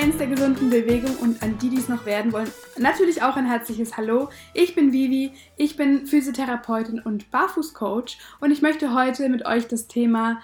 Fans der gesunden Bewegung und an die, die es noch werden wollen, natürlich auch ein herzliches Hallo. Ich bin Vivi, ich bin Physiotherapeutin und Barfußcoach und ich möchte heute mit euch das Thema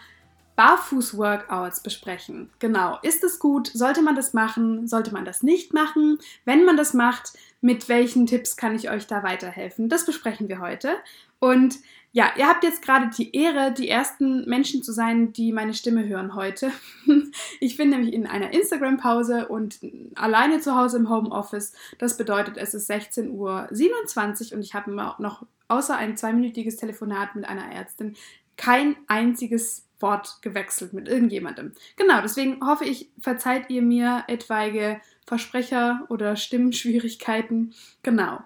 Barfuß-Workouts besprechen. Genau, ist es gut? Sollte man das machen? Sollte man das nicht machen? Wenn man das macht, mit welchen Tipps kann ich euch da weiterhelfen? Das besprechen wir heute. Und ja, ihr habt jetzt gerade die Ehre, die ersten Menschen zu sein, die meine Stimme hören heute. Ich bin nämlich in einer Instagram-Pause und alleine zu Hause im Homeoffice. Das bedeutet, es ist 16.27 Uhr und ich habe noch außer ein zweiminütiges Telefonat mit einer Ärztin kein einziges Wort gewechselt mit irgendjemandem. Genau, deswegen hoffe ich, verzeiht ihr mir etwaige Versprecher oder Stimmschwierigkeiten. Genau.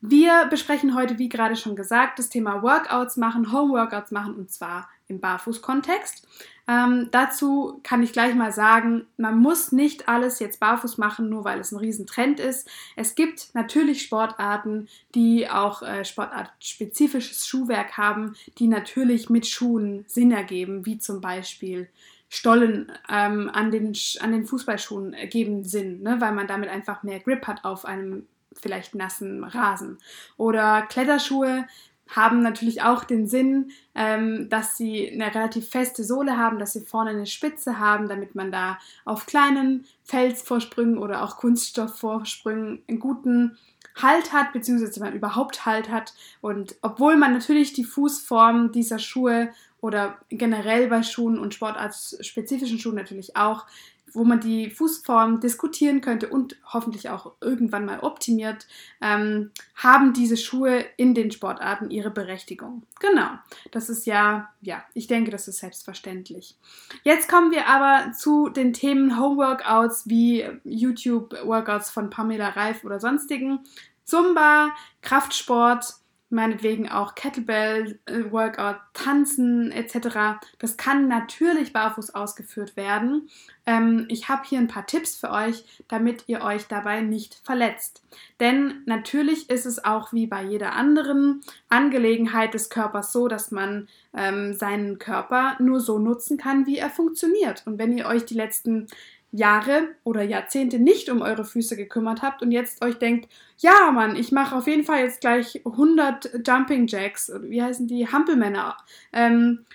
Wir besprechen heute, wie gerade schon gesagt, das Thema Workouts machen, Home-Workouts machen und zwar im Barfuß-Kontext. Ähm, dazu kann ich gleich mal sagen, man muss nicht alles jetzt barfuß machen, nur weil es ein Riesentrend ist. Es gibt natürlich Sportarten, die auch äh, sportartspezifisches Schuhwerk haben, die natürlich mit Schuhen Sinn ergeben, wie zum Beispiel Stollen ähm, an, den, an den Fußballschuhen geben Sinn, ne? weil man damit einfach mehr Grip hat auf einem vielleicht nassen Rasen. Oder Kletterschuhe haben natürlich auch den Sinn, ähm, dass sie eine relativ feste Sohle haben, dass sie vorne eine Spitze haben, damit man da auf kleinen Felsvorsprüngen oder auch Kunststoffvorsprüngen einen guten Halt hat, beziehungsweise man überhaupt Halt hat. Und obwohl man natürlich die Fußform dieser Schuhe oder generell bei Schuhen und sportartspezifischen Schuhen natürlich auch, wo man die Fußform diskutieren könnte und hoffentlich auch irgendwann mal optimiert, ähm, haben diese Schuhe in den Sportarten ihre Berechtigung. Genau, das ist ja, ja, ich denke, das ist selbstverständlich. Jetzt kommen wir aber zu den Themen Homeworkouts wie YouTube-Workouts von Pamela Reif oder sonstigen, Zumba, Kraftsport, meinetwegen auch Kettlebell-Workout, äh, Tanzen etc. Das kann natürlich barfuß ausgeführt werden. Ähm, ich habe hier ein paar Tipps für euch, damit ihr euch dabei nicht verletzt. Denn natürlich ist es auch wie bei jeder anderen Angelegenheit des Körpers so, dass man ähm, seinen Körper nur so nutzen kann, wie er funktioniert. Und wenn ihr euch die letzten Jahre oder Jahrzehnte nicht um eure Füße gekümmert habt und jetzt euch denkt, ja Mann, ich mache auf jeden Fall jetzt gleich 100 Jumping Jacks, wie heißen die, Hampelmänner, ähm,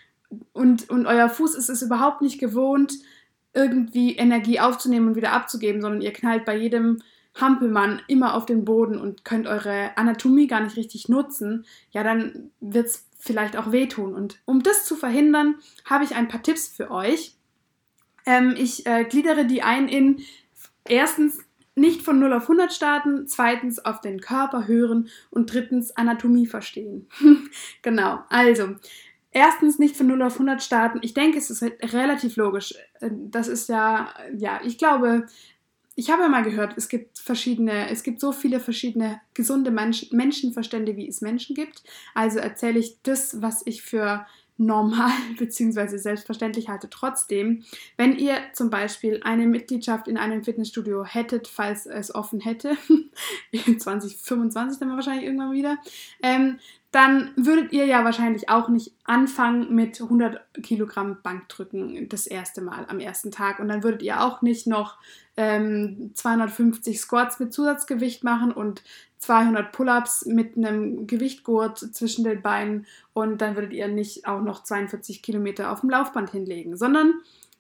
und, und euer Fuß ist es überhaupt nicht gewohnt, irgendwie Energie aufzunehmen und wieder abzugeben, sondern ihr knallt bei jedem Hampelmann immer auf den Boden und könnt eure Anatomie gar nicht richtig nutzen, ja, dann wird es vielleicht auch wehtun. Und um das zu verhindern, habe ich ein paar Tipps für euch ähm, ich äh, gliedere die ein in erstens nicht von 0 auf 100 starten, zweitens auf den Körper hören und drittens Anatomie verstehen. genau, also erstens nicht von 0 auf 100 starten. Ich denke, es ist relativ logisch. Äh, das ist ja, ja, ich glaube, ich habe ja mal gehört, es gibt verschiedene, es gibt so viele verschiedene gesunde Menschen, Menschenverstände, wie es Menschen gibt. Also erzähle ich das, was ich für normal bzw. selbstverständlich halte. Trotzdem, wenn ihr zum Beispiel eine Mitgliedschaft in einem Fitnessstudio hättet, falls es offen hätte, 2025 dann wahrscheinlich irgendwann wieder, ähm, dann würdet ihr ja wahrscheinlich auch nicht anfangen mit 100 Kilogramm Bankdrücken das erste Mal am ersten Tag und dann würdet ihr auch nicht noch ähm, 250 Squats mit Zusatzgewicht machen und 200 Pull-ups mit einem Gewichtgurt zwischen den Beinen und dann würdet ihr nicht auch noch 42 Kilometer auf dem Laufband hinlegen, sondern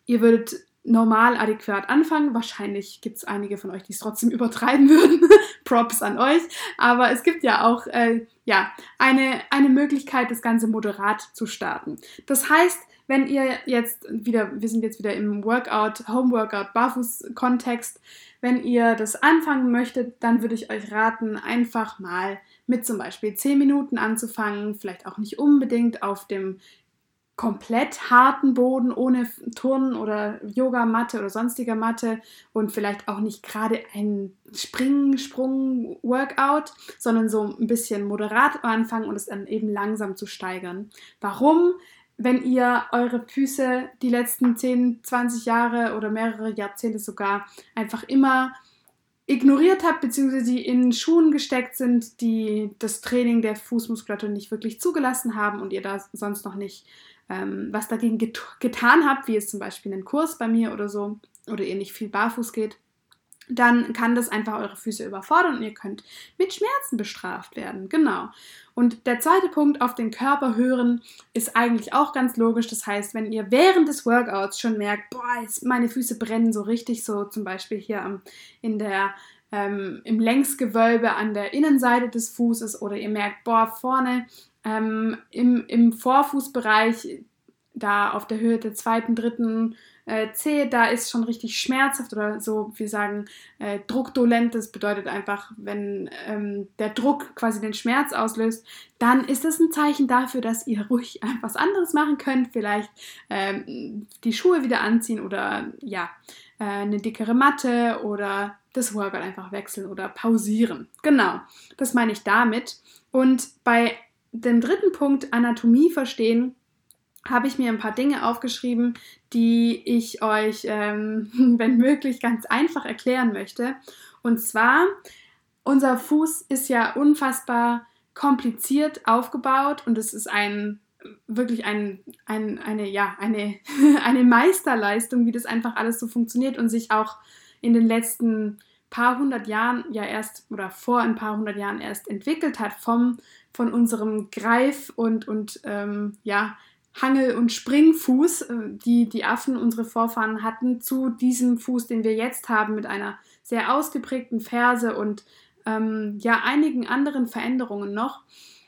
ihr würdet normal adäquat anfangen. Wahrscheinlich gibt es einige von euch, die es trotzdem übertreiben würden. Props an euch. Aber es gibt ja auch äh, ja, eine, eine Möglichkeit, das Ganze moderat zu starten. Das heißt, wenn ihr jetzt wieder, wir sind jetzt wieder im Workout, Home-Workout, Barfuß-Kontext, wenn ihr das anfangen möchtet, dann würde ich euch raten, einfach mal mit zum Beispiel 10 Minuten anzufangen, vielleicht auch nicht unbedingt auf dem komplett harten Boden ohne Turnen oder Yogamatte oder sonstiger Matte und vielleicht auch nicht gerade ein Springen, Sprung, Workout, sondern so ein bisschen moderat anfangen und es dann eben langsam zu steigern. Warum? Wenn ihr eure Füße die letzten 10, 20 Jahre oder mehrere Jahrzehnte sogar einfach immer ignoriert habt, beziehungsweise die in Schuhen gesteckt sind, die das Training der Fußmuskulatur nicht wirklich zugelassen haben und ihr da sonst noch nicht ähm, was dagegen get getan habt, wie jetzt zum Beispiel einen Kurs bei mir oder so, oder ihr nicht viel barfuß geht, dann kann das einfach eure Füße überfordern und ihr könnt mit Schmerzen bestraft werden. Genau. Und der zweite Punkt, auf den Körper hören, ist eigentlich auch ganz logisch. Das heißt, wenn ihr während des Workouts schon merkt, boah, meine Füße brennen so richtig, so zum Beispiel hier in der, ähm, im Längsgewölbe an der Innenseite des Fußes oder ihr merkt, boah, vorne ähm, im, im Vorfußbereich, da auf der Höhe der zweiten, dritten äh, Zehe, da ist schon richtig schmerzhaft oder so, wir sagen äh, druckdolent, das bedeutet einfach, wenn ähm, der Druck quasi den Schmerz auslöst, dann ist das ein Zeichen dafür, dass ihr ruhig was anderes machen könnt, vielleicht ähm, die Schuhe wieder anziehen oder ja, äh, eine dickere Matte oder das Workout einfach wechseln oder pausieren. Genau, das meine ich damit. Und bei dem dritten Punkt, Anatomie verstehen, habe ich mir ein paar Dinge aufgeschrieben, die ich euch, ähm, wenn möglich, ganz einfach erklären möchte. Und zwar, unser Fuß ist ja unfassbar kompliziert aufgebaut und es ist ein wirklich ein, ein, eine, ja, eine, eine Meisterleistung, wie das einfach alles so funktioniert und sich auch in den letzten paar hundert Jahren ja erst oder vor ein paar hundert Jahren erst entwickelt hat vom, von unserem Greif- und, und ähm, ja, Hangel- und Springfuß, äh, die die Affen, unsere Vorfahren hatten, zu diesem Fuß, den wir jetzt haben, mit einer sehr ausgeprägten Ferse und ähm, ja einigen anderen Veränderungen noch.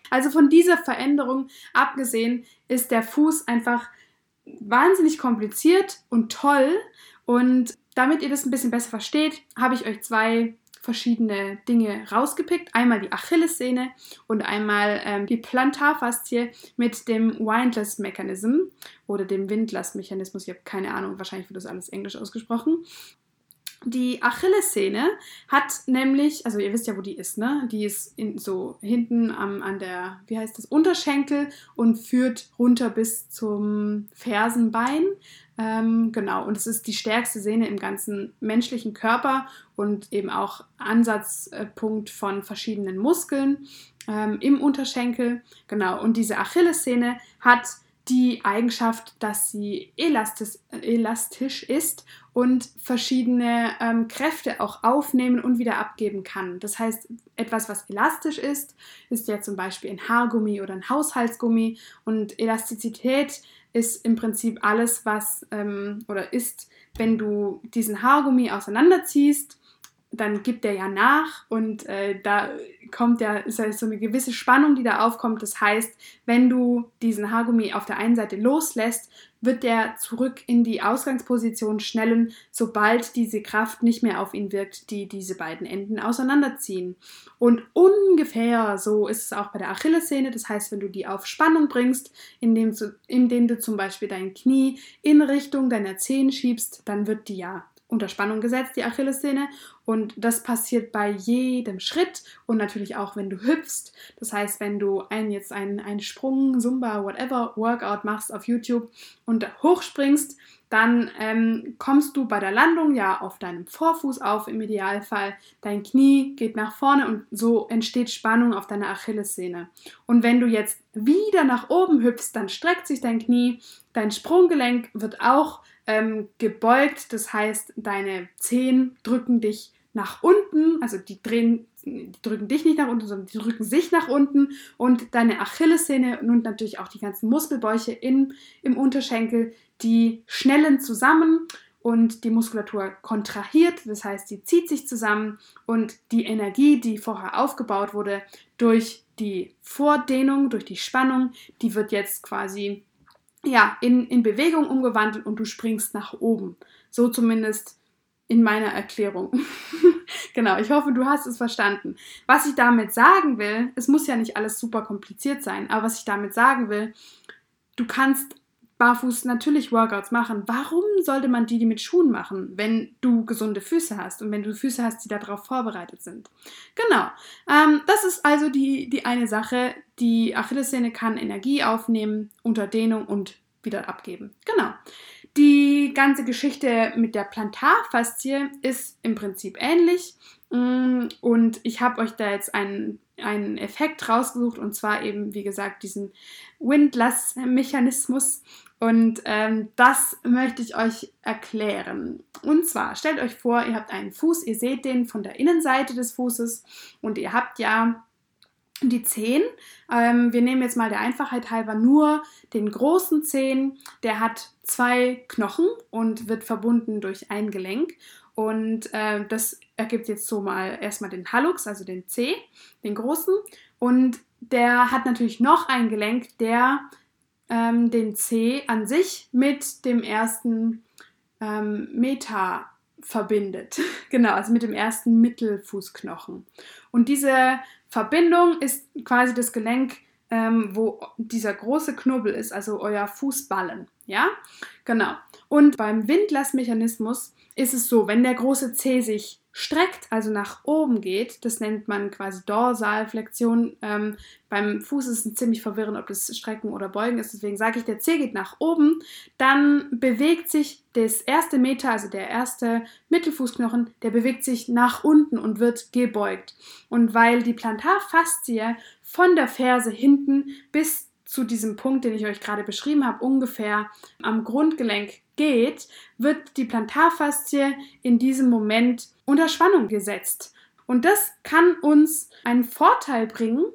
Also von dieser Veränderung abgesehen ist der Fuß einfach wahnsinnig kompliziert und toll. Und damit ihr das ein bisschen besser versteht, habe ich euch zwei verschiedene Dinge rausgepickt. Einmal die Achillessehne und einmal ähm, die Plantarfaszie mit dem Windlass Mechanism oder dem Windlass Mechanismus. Ich habe keine Ahnung, wahrscheinlich wird das alles englisch ausgesprochen. Die Achillessehne hat nämlich, also ihr wisst ja, wo die ist, ne? Die ist in, so hinten am, an der, wie heißt das, Unterschenkel und führt runter bis zum Fersenbein. Ähm, genau, und es ist die stärkste Sehne im ganzen menschlichen Körper und eben auch Ansatzpunkt von verschiedenen Muskeln ähm, im Unterschenkel. Genau, und diese Achillessehne hat die Eigenschaft, dass sie elastisch, elastisch ist und verschiedene ähm, Kräfte auch aufnehmen und wieder abgeben kann. Das heißt, etwas, was elastisch ist, ist ja zum Beispiel ein Haargummi oder ein Haushaltsgummi und Elastizität ist im Prinzip alles, was ähm, oder ist, wenn du diesen Haargummi auseinanderziehst dann gibt der ja nach und äh, da kommt ja, ist ja so eine gewisse Spannung, die da aufkommt. Das heißt, wenn du diesen Haargummi auf der einen Seite loslässt, wird der zurück in die Ausgangsposition schnellen, sobald diese Kraft nicht mehr auf ihn wirkt, die diese beiden Enden auseinanderziehen. Und ungefähr so ist es auch bei der Achillessehne. Das heißt, wenn du die auf Spannung bringst, indem du, indem du zum Beispiel dein Knie in Richtung deiner Zehen schiebst, dann wird die ja unter Spannung gesetzt, die Achillessehne. Und das passiert bei jedem Schritt und natürlich auch, wenn du hüpfst. Das heißt, wenn du ein, jetzt einen, einen Sprung, Zumba, whatever, Workout machst auf YouTube und hochspringst, dann ähm, kommst du bei der Landung ja auf deinem Vorfuß auf im Idealfall. Dein Knie geht nach vorne und so entsteht Spannung auf deiner Achillessehne. Und wenn du jetzt wieder nach oben hüpfst, dann streckt sich dein Knie, dein Sprunggelenk wird auch ähm, gebeugt, das heißt, deine Zehen drücken dich nach unten, also die drehen, die drücken dich nicht nach unten, sondern die drücken sich nach unten. Und deine Achillessehne und natürlich auch die ganzen Muskelbäuche in, im Unterschenkel, die schnellen zusammen und die Muskulatur kontrahiert, das heißt, sie zieht sich zusammen. Und die Energie, die vorher aufgebaut wurde durch die Vordehnung, durch die Spannung, die wird jetzt quasi ja, in, in Bewegung umgewandelt und du springst nach oben. So zumindest in meiner Erklärung. genau, ich hoffe, du hast es verstanden. Was ich damit sagen will, es muss ja nicht alles super kompliziert sein, aber was ich damit sagen will, du kannst barfuß natürlich Workouts machen. Warum sollte man die, die mit Schuhen machen, wenn du gesunde Füße hast und wenn du Füße hast, die darauf vorbereitet sind? Genau. Ähm, das ist also die, die eine Sache. Die Achillessehne kann Energie aufnehmen, unter Dehnung und wieder abgeben. Genau. Die ganze Geschichte mit der Plantarfaszie ist im Prinzip ähnlich. Mm, und ich habe euch da jetzt einen, einen Effekt rausgesucht und zwar eben, wie gesagt, diesen Windlass-Mechanismus. Und ähm, das möchte ich euch erklären. Und zwar, stellt euch vor, ihr habt einen Fuß, ihr seht den von der Innenseite des Fußes und ihr habt ja die Zehen. Ähm, wir nehmen jetzt mal der Einfachheit halber nur den großen Zehen. Der hat zwei Knochen und wird verbunden durch ein Gelenk. Und äh, das ergibt jetzt so mal erstmal den Hallux, also den C, den großen. Und der hat natürlich noch ein Gelenk, der ähm, den C an sich mit dem ersten ähm, Meta verbindet. genau, also mit dem ersten Mittelfußknochen. Und diese Verbindung ist quasi das Gelenk, ähm, wo dieser große Knubbel ist, also euer Fußballen. Ja, genau. Und beim Windlassmechanismus ist es so, wenn der große C sich streckt, also nach oben geht, das nennt man quasi Dorsalflexion. Ähm, beim Fuß ist es ziemlich verwirrend, ob das Strecken oder Beugen ist, deswegen sage ich, der C geht nach oben, dann bewegt sich das erste Meter, also der erste Mittelfußknochen, der bewegt sich nach unten und wird gebeugt. Und weil die Plantarfaszie von der Ferse hinten bis zu diesem Punkt, den ich euch gerade beschrieben habe, ungefähr am Grundgelenk geht, wird die Plantarfaszie in diesem Moment unter Spannung gesetzt. Und das kann uns einen Vorteil bringen,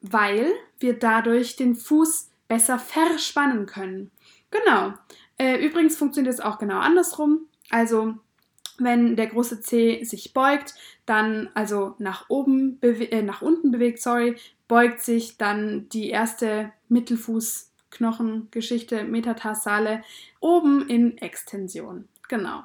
weil wir dadurch den Fuß besser verspannen können. Genau. Äh, übrigens funktioniert es auch genau andersrum. Also wenn der große C sich beugt, dann also nach oben, äh, nach unten bewegt, sorry, beugt sich dann die erste Mittelfußknochengeschichte, Metatarsale, oben in Extension. Genau.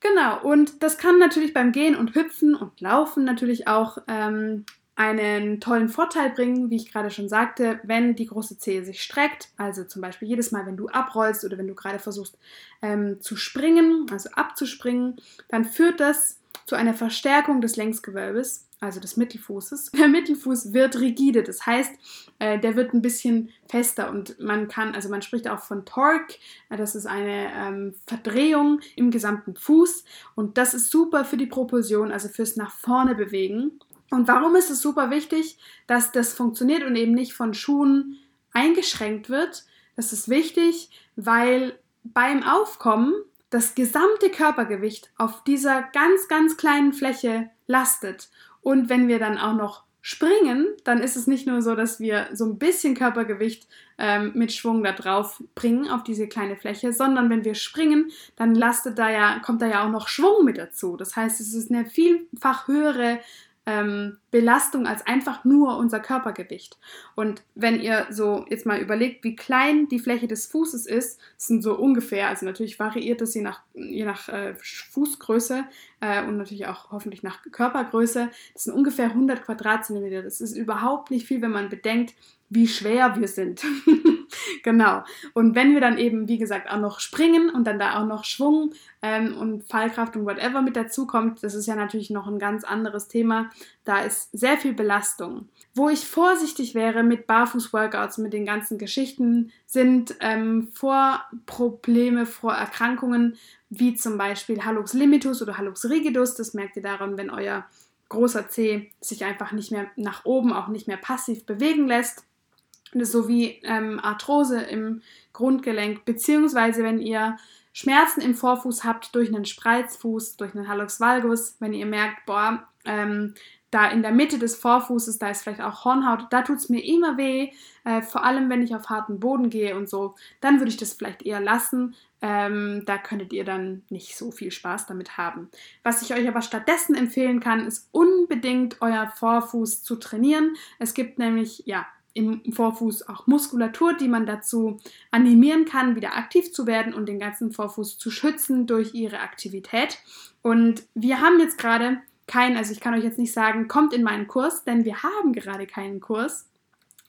Genau, und das kann natürlich beim Gehen und Hüpfen und Laufen natürlich auch ähm, einen tollen Vorteil bringen, wie ich gerade schon sagte, wenn die große Zehe sich streckt, also zum Beispiel jedes Mal, wenn du abrollst oder wenn du gerade versuchst ähm, zu springen, also abzuspringen, dann führt das zu einer Verstärkung des Längsgewölbes, also des Mittelfußes. Der Mittelfuß wird rigide, das heißt, äh, der wird ein bisschen fester und man kann, also man spricht auch von Torque, äh, das ist eine ähm, Verdrehung im gesamten Fuß und das ist super für die Propulsion, also fürs nach vorne bewegen. Und warum ist es super wichtig, dass das funktioniert und eben nicht von Schuhen eingeschränkt wird? Das ist wichtig, weil beim Aufkommen das gesamte Körpergewicht auf dieser ganz, ganz kleinen Fläche lastet. Und wenn wir dann auch noch springen, dann ist es nicht nur so, dass wir so ein bisschen Körpergewicht ähm, mit Schwung da drauf bringen auf diese kleine Fläche, sondern wenn wir springen, dann lastet da ja, kommt da ja auch noch Schwung mit dazu. Das heißt, es ist eine vielfach höhere ähm, Belastung als einfach nur unser Körpergewicht. Und wenn ihr so jetzt mal überlegt, wie klein die Fläche des Fußes ist, sind so ungefähr, also natürlich variiert das je nach, je nach äh, Fußgröße äh, und natürlich auch hoffentlich nach Körpergröße, das sind ungefähr 100 Quadratzentimeter. Das ist überhaupt nicht viel, wenn man bedenkt, wie schwer wir sind. genau. Und wenn wir dann eben, wie gesagt, auch noch springen und dann da auch noch Schwung ähm, und Fallkraft und whatever mit dazu kommt, das ist ja natürlich noch ein ganz anderes Thema. Da ist sehr viel Belastung. Wo ich vorsichtig wäre mit Barfuß-Workouts, mit den ganzen Geschichten, sind ähm, Vorprobleme, Vorerkrankungen, wie zum Beispiel Hallux limitus oder Hallux rigidus. Das merkt ihr daran, wenn euer großer C sich einfach nicht mehr nach oben, auch nicht mehr passiv bewegen lässt sowie ähm, Arthrose im Grundgelenk, beziehungsweise wenn ihr Schmerzen im Vorfuß habt durch einen Spreizfuß, durch einen Hallux valgus, wenn ihr merkt, boah, ähm, da in der Mitte des Vorfußes, da ist vielleicht auch Hornhaut, da tut es mir immer weh, äh, vor allem wenn ich auf harten Boden gehe und so, dann würde ich das vielleicht eher lassen. Ähm, da könntet ihr dann nicht so viel Spaß damit haben. Was ich euch aber stattdessen empfehlen kann, ist unbedingt euer Vorfuß zu trainieren. Es gibt nämlich, ja, im Vorfuß auch Muskulatur, die man dazu animieren kann, wieder aktiv zu werden und den ganzen Vorfuß zu schützen durch ihre Aktivität. Und wir haben jetzt gerade keinen, also ich kann euch jetzt nicht sagen, kommt in meinen Kurs, denn wir haben gerade keinen Kurs.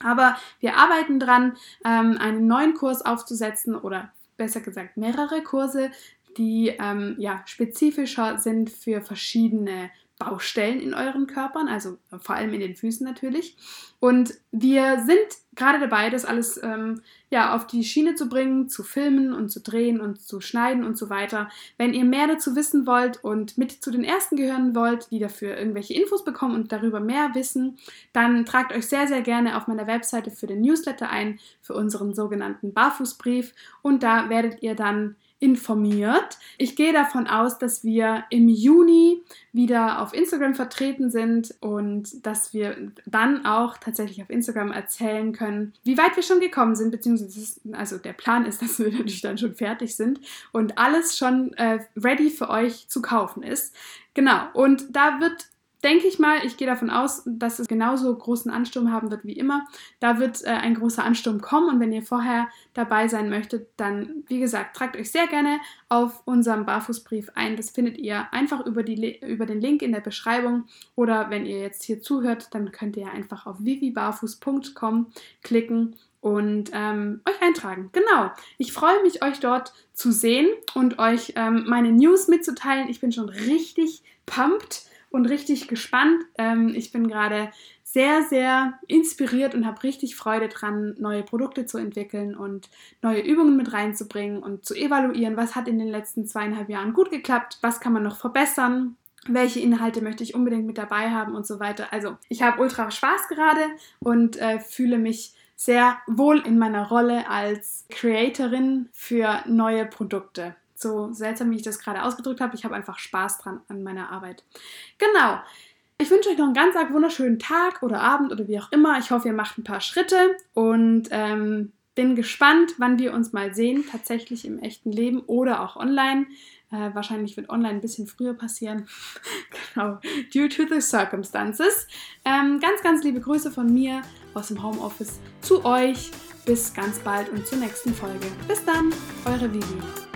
Aber wir arbeiten dran, ähm, einen neuen Kurs aufzusetzen oder besser gesagt mehrere Kurse, die ähm, ja, spezifischer sind für verschiedene Baustellen in euren Körpern, also vor allem in den Füßen natürlich. Und wir sind gerade dabei, das alles ähm, ja, auf die Schiene zu bringen, zu filmen und zu drehen und zu schneiden und so weiter. Wenn ihr mehr dazu wissen wollt und mit zu den Ersten gehören wollt, die dafür irgendwelche Infos bekommen und darüber mehr wissen, dann tragt euch sehr, sehr gerne auf meiner Webseite für den Newsletter ein, für unseren sogenannten Barfußbrief. Und da werdet ihr dann informiert. Ich gehe davon aus, dass wir im Juni wieder auf Instagram vertreten sind und dass wir dann auch tatsächlich auf Instagram erzählen können, wie weit wir schon gekommen sind, beziehungsweise also der Plan ist, dass wir natürlich dann schon fertig sind und alles schon äh, ready für euch zu kaufen ist. Genau, und da wird denke ich mal, ich gehe davon aus, dass es genauso großen Ansturm haben wird wie immer. Da wird äh, ein großer Ansturm kommen und wenn ihr vorher dabei sein möchtet, dann, wie gesagt, tragt euch sehr gerne auf unserem Barfußbrief ein. Das findet ihr einfach über, die, über den Link in der Beschreibung oder wenn ihr jetzt hier zuhört, dann könnt ihr einfach auf vivibarfuß.com klicken und ähm, euch eintragen. Genau. Ich freue mich, euch dort zu sehen und euch ähm, meine News mitzuteilen. Ich bin schon richtig pumped und richtig gespannt. Ähm, ich bin gerade sehr, sehr inspiriert und habe richtig Freude dran, neue Produkte zu entwickeln und neue Übungen mit reinzubringen und zu evaluieren, was hat in den letzten zweieinhalb Jahren gut geklappt, was kann man noch verbessern. Welche Inhalte möchte ich unbedingt mit dabei haben und so weiter. Also, ich habe ultra Spaß gerade und äh, fühle mich sehr wohl in meiner Rolle als Creatorin für neue Produkte. So seltsam, wie ich das gerade ausgedrückt habe. Ich habe einfach Spaß dran an meiner Arbeit. Genau. Ich wünsche euch noch einen ganz arg wunderschönen Tag oder Abend oder wie auch immer. Ich hoffe, ihr macht ein paar Schritte und ähm, bin gespannt, wann wir uns mal sehen, tatsächlich im echten Leben oder auch online. Äh, wahrscheinlich wird online ein bisschen früher passieren. genau, due to the circumstances. Ähm, ganz, ganz liebe Grüße von mir aus dem Homeoffice zu euch. Bis ganz bald und zur nächsten Folge. Bis dann, eure Vivi.